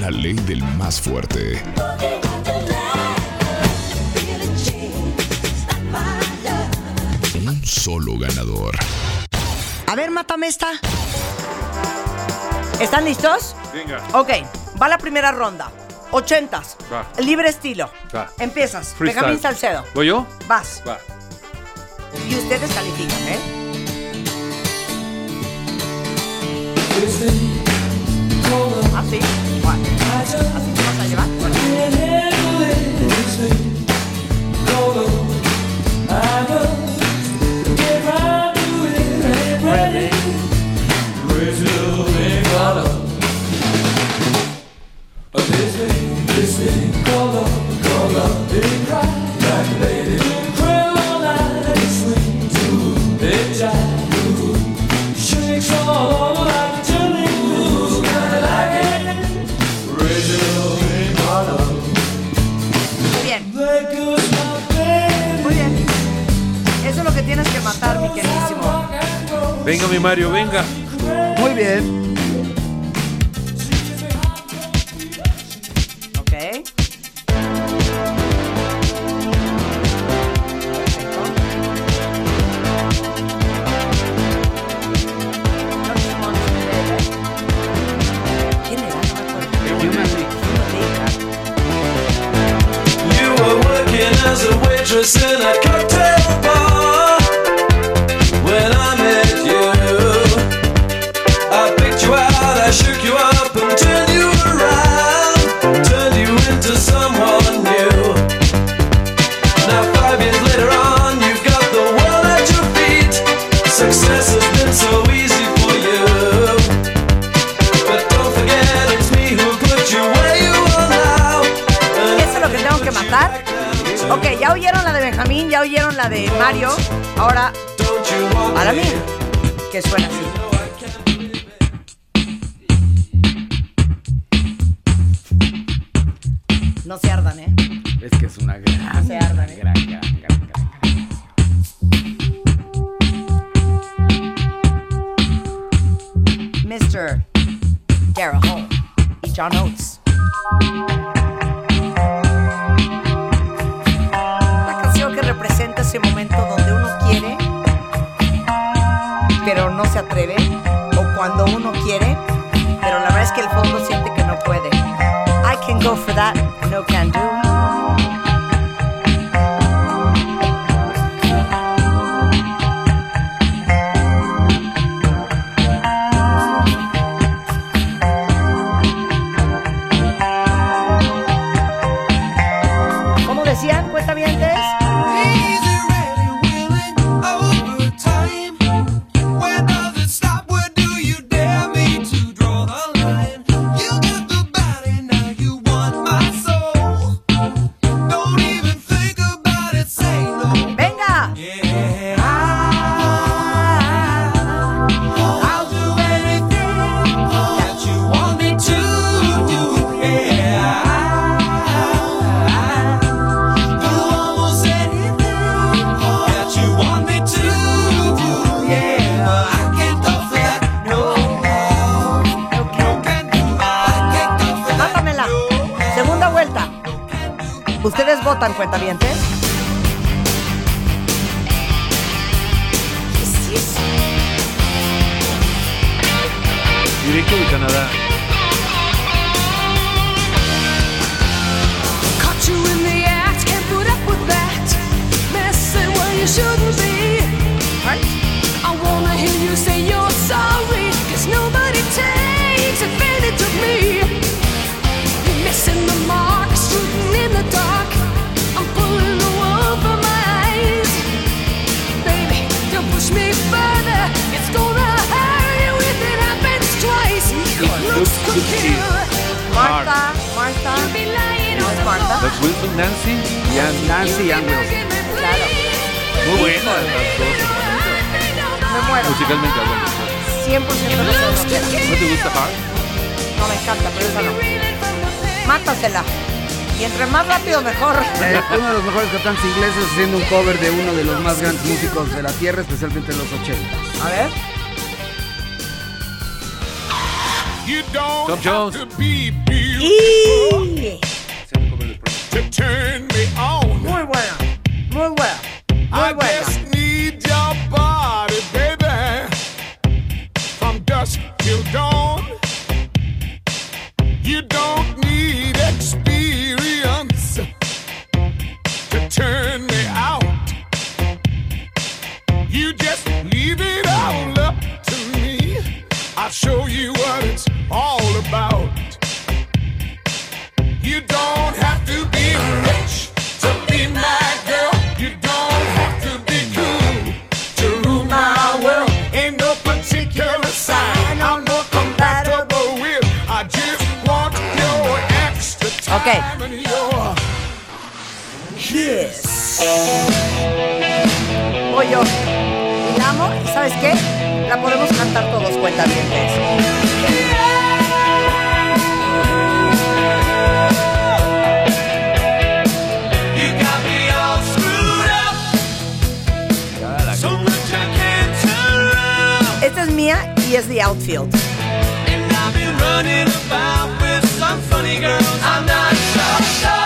La ley del más fuerte. Solo ganador. A ver, mátame esta. ¿Están listos? Venga. Ok, va la primera ronda. Ochentas. Va. Libre estilo. Va. Empiezas. Freestyle. Benjamín Salcedo. ¿Voy yo? Vas. Va. Y ustedes califican, ¿eh? Así. Bueno. Así te vas a llevar. Bueno. ready. Resuming color. This thing, this thing, color, color, they cry. Venga, mi Mario, venga. Muy bien. You were working as a waitress la de Mario. Ahora, que suena así. No se ardan, ¿eh? Es que es una gran, No se ardan, ¿eh? gran, gran, gran, gran, gran. Mr. Daryl Hall y John Oates. Ese momento donde uno quiere, pero no se atreve, o cuando uno quiere, pero la verdad es que el fondo siente que no puede. I can go for that, no can do. Nancy. Y a Nancy y Ann Wilson. Claro. Muy buena las dos. Me muero. Musicalmente hablando. 100% no soy rockera. ¿No te gusta Hard? No me encanta, pero esa no. Mátasela. Y entre más rápido, mejor. Eh, uno de los mejores cantantes ingleses haciendo un cover de uno de los más grandes músicos de la tierra, especialmente en los 80. A ver. You don't Tom Jones. Y... to turn me on. Muy buena. Muy buena. I buena. just need your body, baby, from dusk till dawn. You don't need experience to turn me out. You just leave it all up to me. I'll show you what it's all about. You don't have to be your Kiss. Voy yo. Y la amo. ¿Y sabes qué? La podemos cantar todos cuentavientes. Esta es mía y es The Outfield. And I've been running about I'm not so.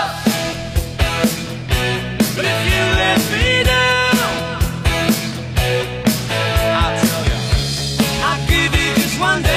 But if you let me down, I'll tell you. I'll give you just one day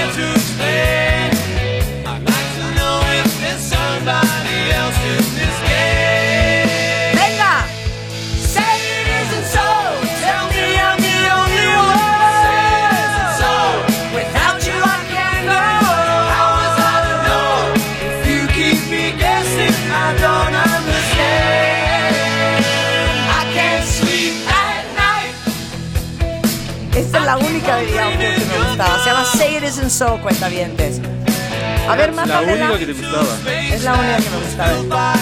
Say It Isn't So, cuentavientes. A ver, La mátamela. única que te gustaba. Es la única que me gustaba.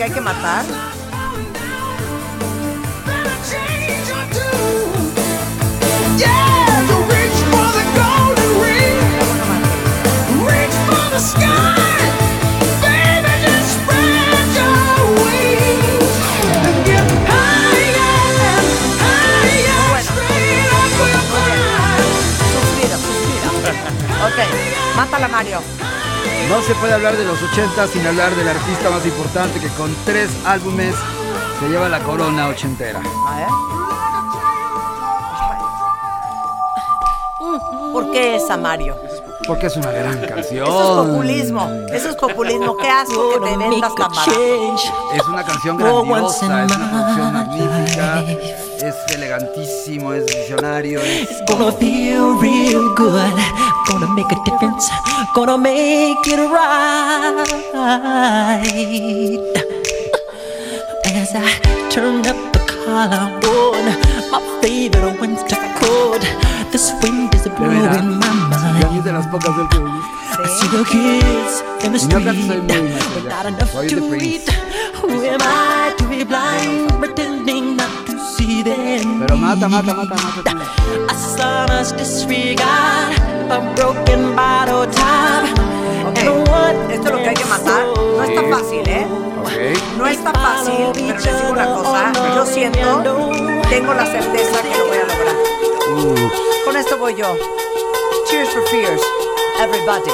Que hay que matar. Ok, mátala Mario. No se puede hablar de los 80 sin hablar del artista más importante que con tres álbumes se lleva la corona ochentera. A ver. ¿Por qué esa, Mario? Porque es una gran canción. Eso es populismo. Eso es populismo. Qué asco que te vendas tan barato. Es una canción grandiosa, es una producción magnífica, es elegantísimo, es visionario, es Gonna feel real good. Gonna make a difference. Gonna make it right. As I turn up the collar on my favorite winter coat, this wind is blowing my mind. de las pocas del que me gusta. I see the kids in the no soy street muy macho with ya. not enough to eat. Who am I to be blind, pretending Pero mata, mata, mata, mata. A sonorous disregard, a broken bottle top. and what Esto es lo que hay que matar. No está fácil, ¿eh? No está fácil, pero les digo una cosa. Yo siento, tengo la certeza que lo voy a lograr. Con esto voy yo. Cheers for fears. Everybody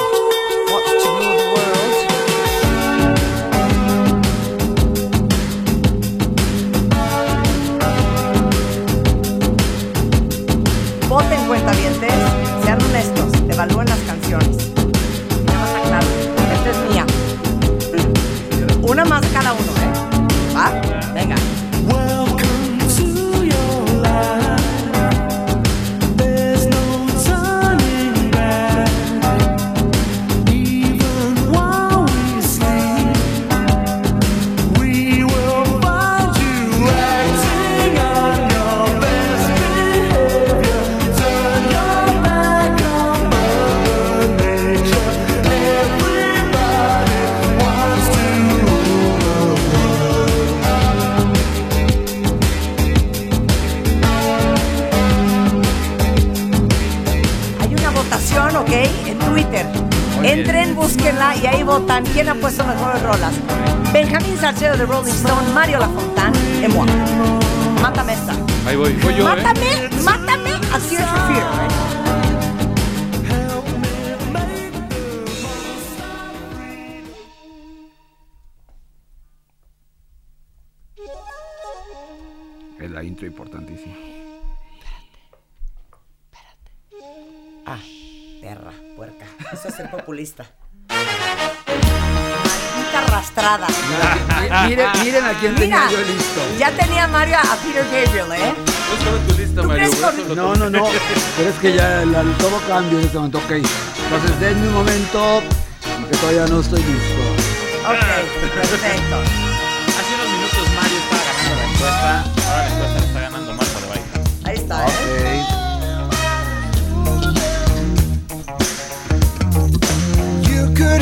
Voten cuentavientes, sean honestos, evalúen las canciones. Ya más esta es mía. Una más cada uno, ¿eh? Y ahí votan quién ha puesto mejores rolas. Benjamín Salcedo de Rolling Stone, Mario Lafontán, et moi. Mátame esta. Ahí voy, voy yo, ¿eh? Mátame, mátame a Tears for Fear. Es la intro importantísima. Ah, perra, puerca. Eso es ser populista. Maldita arrastrada. Miren, miren a quién tenía Mira, yo listo. ya tenía Mario a Peter Gabriel, ¿eh? No estaba en tu lista, ¿Tú Mario. crees por con- eso lo No, no, no. Pero es que ya el, el- todo cambia en este momento. Ok. Entonces, denme un momento que todavía no estoy listo. Ok, perfecto. Hace unos minutos Mario estaba ganando la encuesta. Ahora la encuesta la está ganando Marta de Baile. Ahí está, ¿eh? You could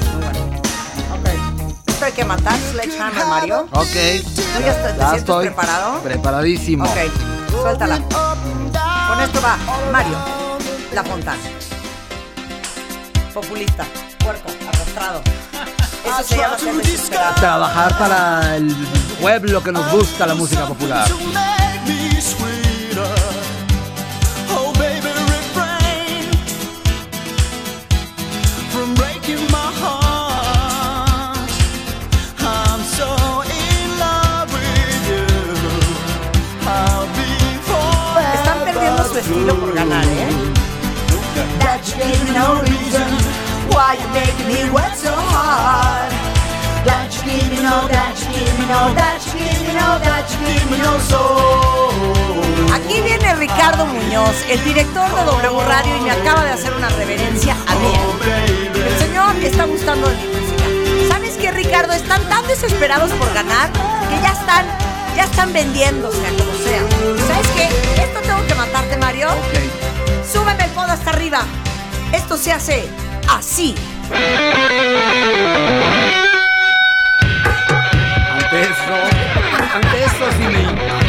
hay que matar, Sledgehammer, Mario. Ok. ¿Tú ya, te Ya sientes estoy preparado? preparadísimo. Ok, suéltala. Con esto va Mario, La Fontana. Populista, puerco, arrastrado. Eso se llama ser desesperado. Trabajar para el pueblo que nos gusta la música popular. ¿Eh? That you no reason why making me so hard. Aquí viene Ricardo Muñoz, el director de W Radio, y me acaba de hacer una reverencia a mí. El señor está gustando de mi música. ¿Sabes qué, Ricardo? Están tan desesperados por ganar que ya están, ya están vendiéndose a como sea. ¿Sabes qué? Matarte, Mario. Súbeme el podo hasta arriba. Esto se hace así. Ante eso, ante eso sí me...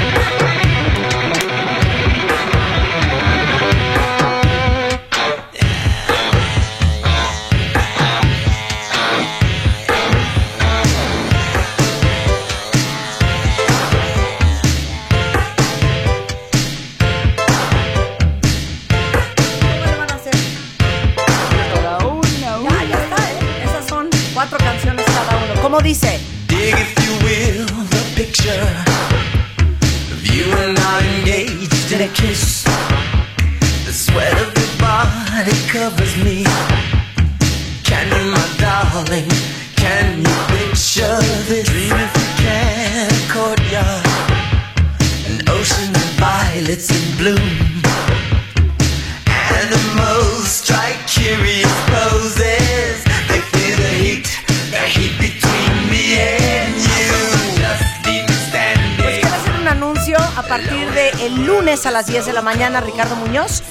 10 de la mañana, Ricardo Muñoz.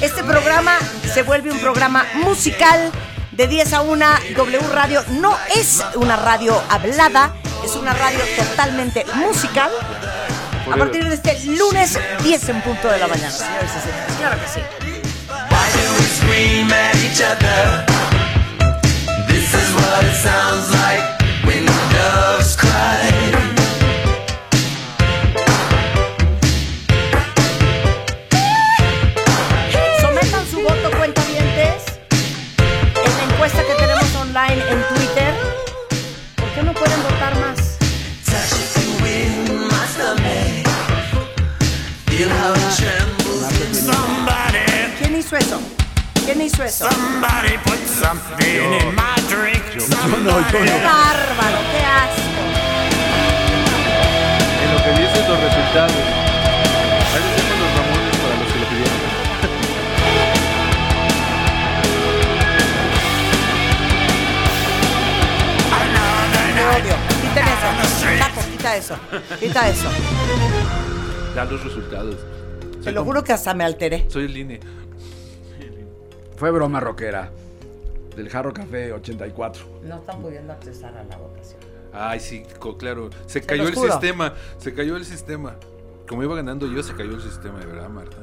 Este programa se vuelve un programa musical de 10 a 1. W Radio no es una radio hablada, es una radio totalmente musical. A partir de este lunes, 10 en punto de la mañana, señores y señores. Claro que sí. Eso? somebody put something in my drink. ¡Qué bárbaro! ¡Qué asco! En lo que dicen los resultados. Ahí les dejo los Ramones para los que lo pidieron. ¡Qué odio! Quiten eso. Taco, quita eso. Quita eso. Da los resultados. Te lo juro que hasta me alteré. Soy el INE. Fue broma rockera. Del Jarro Café 84. No están pudiendo accesar a la votación. Ay, sí, claro. Se cayó el juro. sistema. Se cayó el sistema. Como iba ganando yo, se cayó el sistema, de verdad, Marta.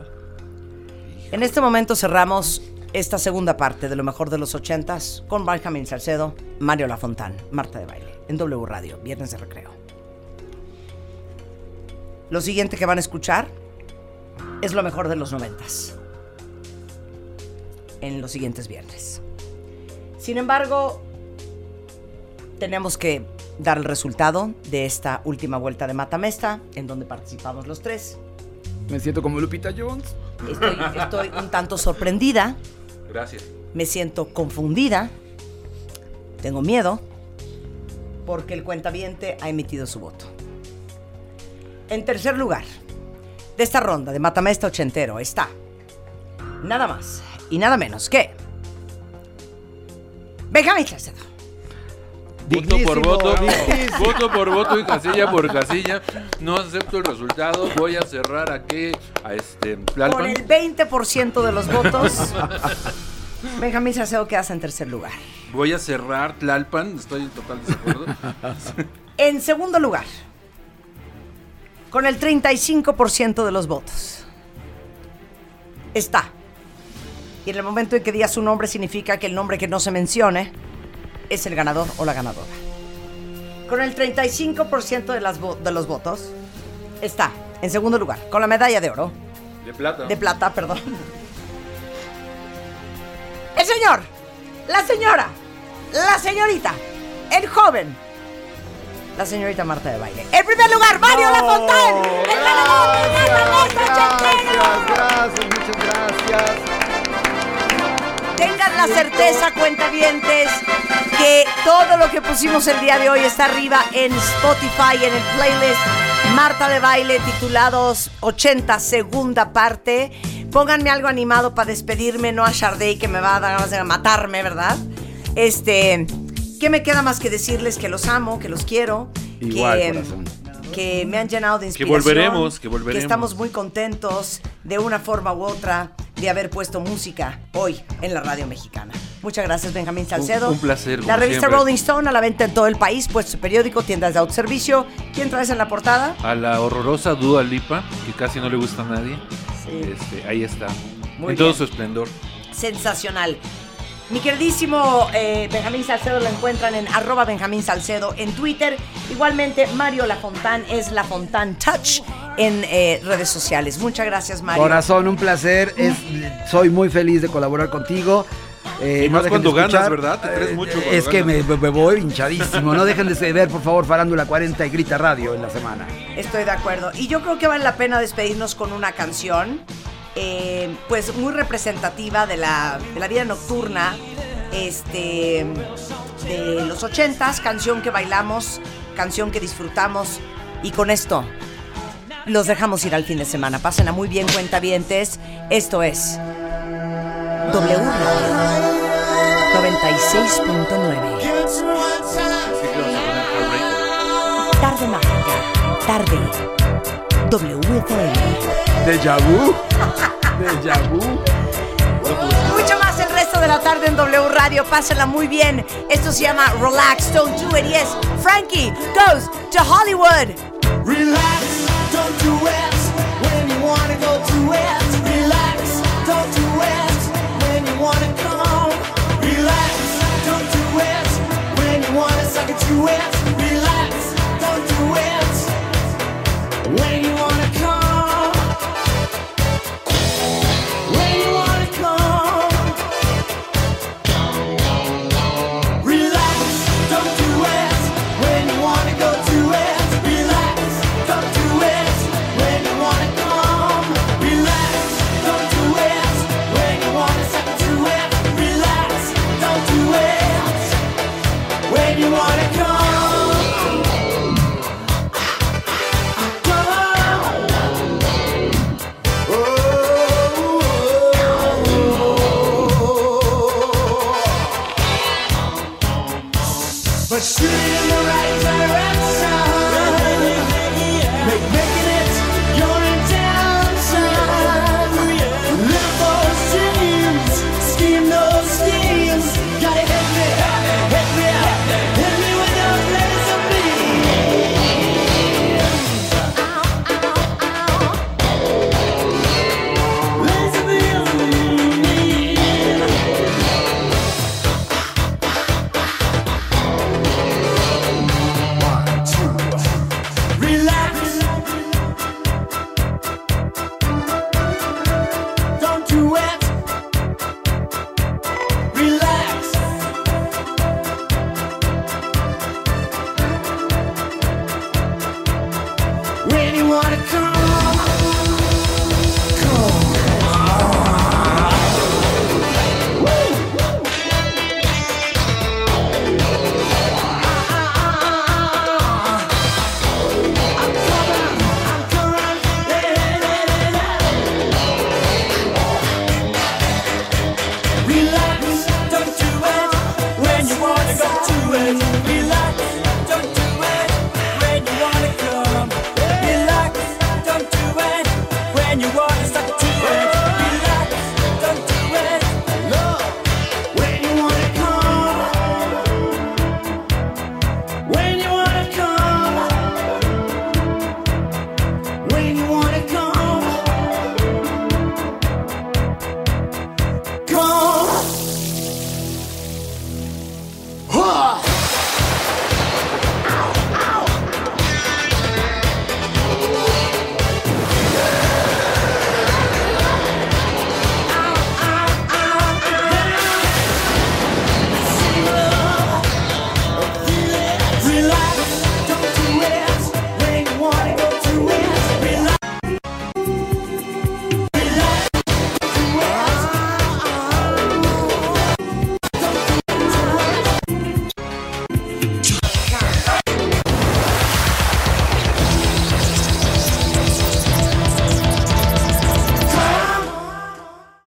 En este momento cerramos esta segunda parte de lo mejor de los ochentas con Benjamin Salcedo, Mario Lafontán, Marta de Baile, en W Radio, Viernes de Recreo. Lo siguiente que van a escuchar es lo mejor de los noventas. En los siguientes viernes. Sin embargo, tenemos que dar el resultado de esta última vuelta de Matamesta, en donde participamos los tres. Me siento como Lupita Jones. Estoy, estoy un tanto sorprendida, Gracias. me siento confundida, tengo miedo, porque el cuentaviente ha emitido su voto. En tercer lugar, de esta ronda de Matamesta ochentero está nada más y nada menos que Benjamín Salcedo. Voto por voto, dignísimo. voto por voto y casilla por casilla. No acepto el resultado. Voy a cerrar aquí a este Con el 20% de los votos, Benjamín Salcedo quedas en tercer lugar. Voy a cerrar Tlalpan. Estoy en total desacuerdo. En segundo lugar, con el 35% de los votos, está. Y en el momento en que diga su nombre significa que el nombre que no se mencione es el ganador o la ganadora. Con el 35% de, las de los votos, está en segundo lugar, con la medalla de oro, De plata. de plata, perdón. El señor, la señora, la señorita, el joven, la señorita Marta de Baile. En primer lugar, Mario Lafontán, el ganador de la Revista Ochentera. Gracias, muchas gracias. Tengan la certeza, cuentavientes, que todo lo que pusimos el día de hoy está arriba en Spotify, en el playlist Marta de Baile, titulados 80, segunda parte. Pónganme algo animado para despedirme, no a Sharday, que me va a dar ganas de matarme, ¿verdad? Este, ¿qué me queda más que decirles que los amo, que los quiero? Igual, que, corazón. que me han llenado de Que inspiración. volveremos, que volveremos. estamos muy contentos de una forma u otra de haber puesto música hoy en la radio mexicana. Muchas gracias, Benjamín Salcedo. Un- un placer, La revista siempre. Rolling Stone a la venta en todo el país, puesto su periódico, tiendas de autoservicio. ¿Quién traes en la portada? A la horrorosa Dua Lipa, que casi no le gusta a nadie. Este, ahí está. Muy en todo su esplendor. Sensacional. Mi queridísimo eh, Benjamín Salcedo lo encuentran en arroba Benjamín Salcedo en Twitter. Igualmente, Mario Lafontán es Lafontán Touch en eh, redes sociales. Muchas gracias, Mario. Corazón, un placer. Es, soy muy feliz de colaborar contigo. Eh, Y más cuando ganas. ¿verdad? Te crees Eh, mucho Es que me, me voy hinchadísimo. No dejen de ver, por favor, Farándula 40 y Grita Radio en la semana. Estoy de acuerdo. Y yo creo que vale la pena despedirnos con una canción, eh, pues muy representativa de la, de la vida nocturna, este, de los ochentas, canción que bailamos, canción que disfrutamos. Y con esto los dejamos ir al fin de semana. Pásenla muy bien, cuentavientes. Esto es W Radio 96.9. Tarde mágica. Tarde. WFM. Deja vu. Deja vu. Mucho más el resto de la tarde en W Radio. Pásenla muy bien. Esto se llama Relax, Don't Do It. Y es Frankie Goes to Hollywood. Relax, don't do it when you wanna go to it. Relax, don't do it when you wanna come. Relax, don't do it when you wanna suck it to it.